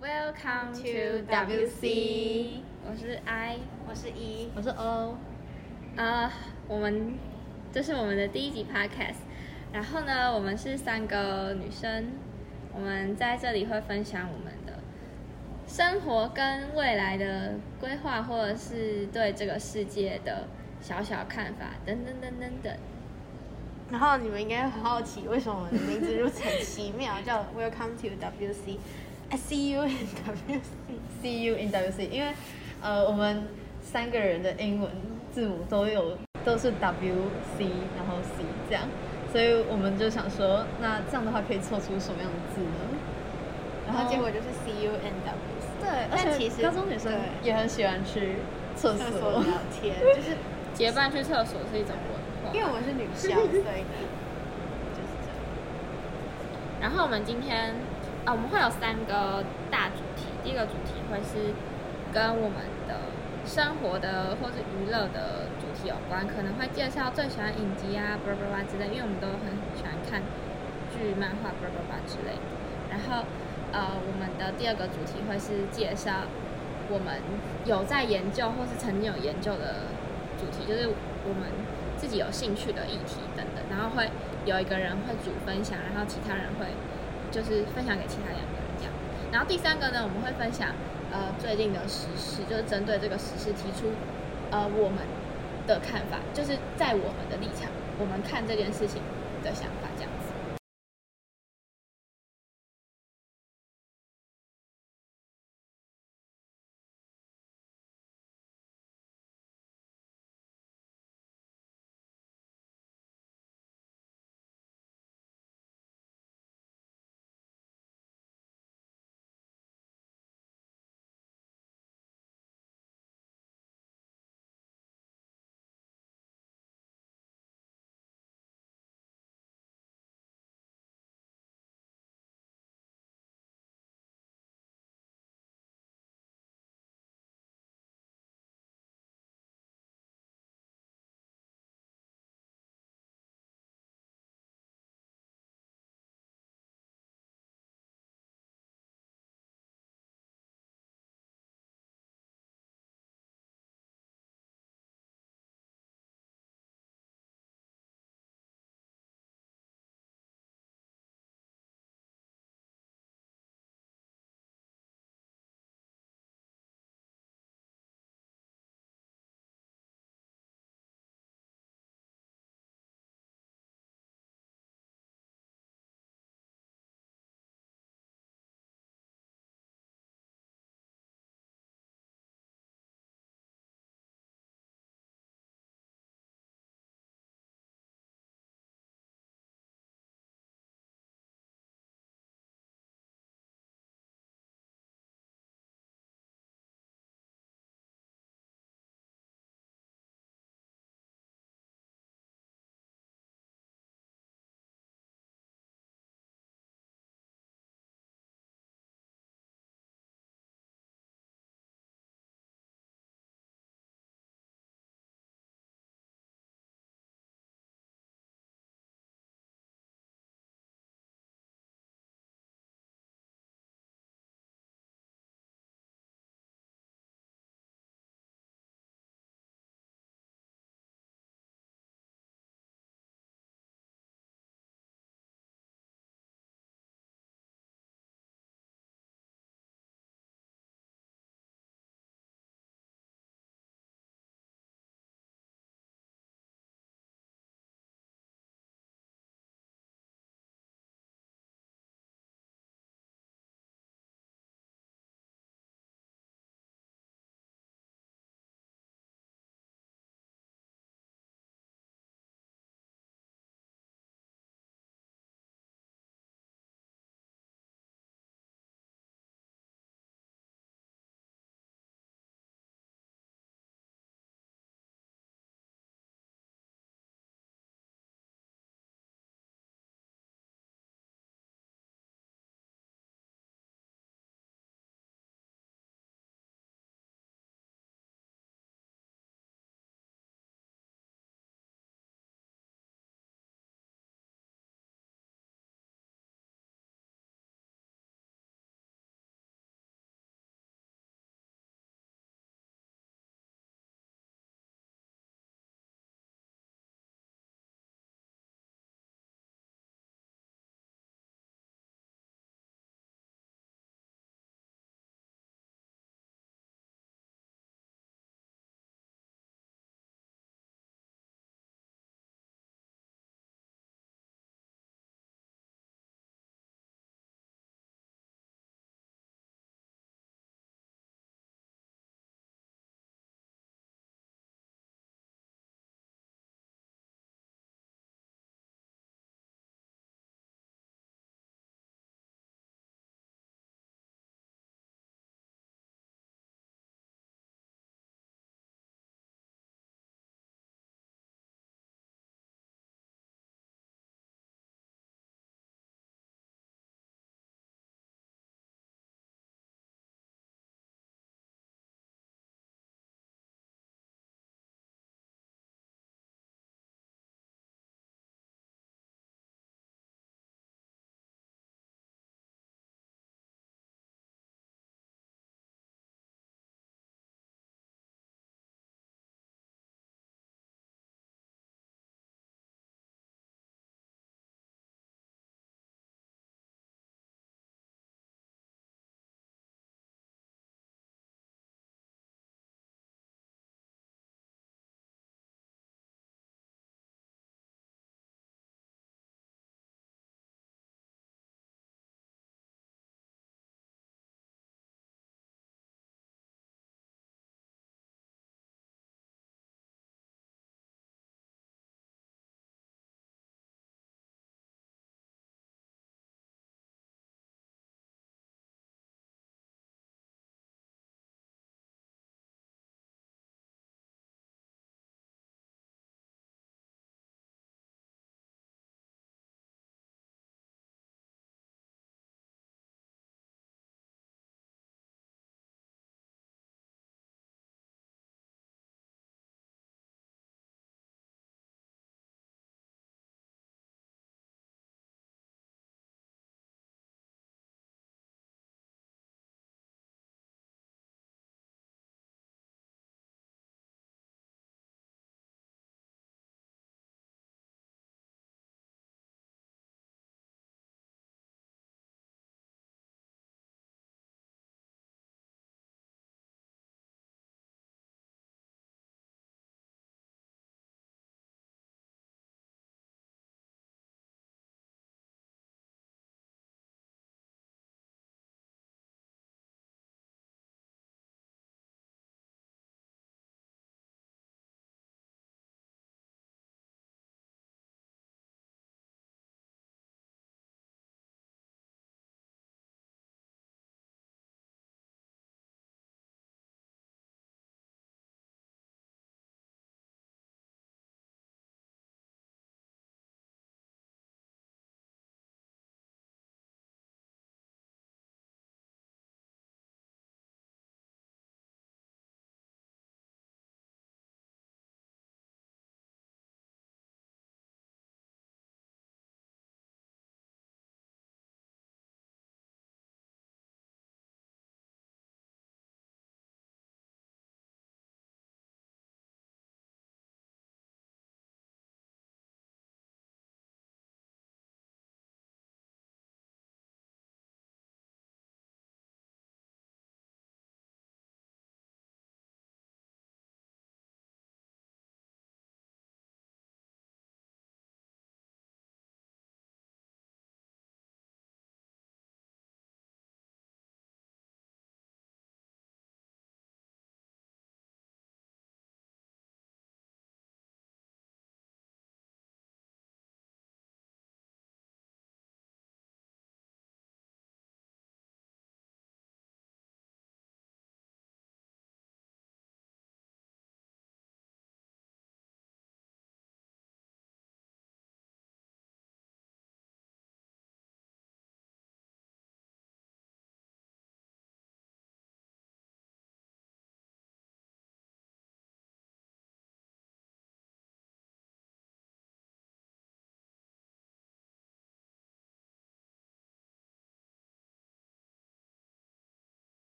Welcome to WC，我是 I，我是 E，，我是 O。呃，我们这是我们的第一集 Podcast，然后呢，我们是三个女生，我们在这里会分享我们的生活跟未来的规划，或者是对这个世界的小小看法，等等等等等。然后你们应该很好奇，为什么我的名字如此奇妙，叫 Welcome to WC。I see you in WC，See you in WC，因为呃，我们三个人的英文字母都有都是 WC，然后 C 这样，所以我们就想说，那这样的话可以凑出什么样的字呢？然后结果就是 See you in WC。对，而且其实高中女生也很喜欢去厕所聊天，就是 结伴去厕所是一种文化，因为我们是女校，所以 就是这样。然后我们今天。啊，我们会有三个大主题。第一个主题会是跟我们的生活的或是娱乐的主题有关，可能会介绍最喜欢影集啊，叭叭叭之类，因为我们都很喜欢看剧、漫画，叭叭叭之类。然后，呃，我们的第二个主题会是介绍我们有在研究或是曾经有研究的主题，就是我们自己有兴趣的议题等等。然后会有一个人会主分享，然后其他人会。就是分享给其他两个人讲，然后第三个呢，我们会分享呃最近的时事，就是针对这个时事提出呃我们的看法，就是在我们的立场，我们看这件事情的想法。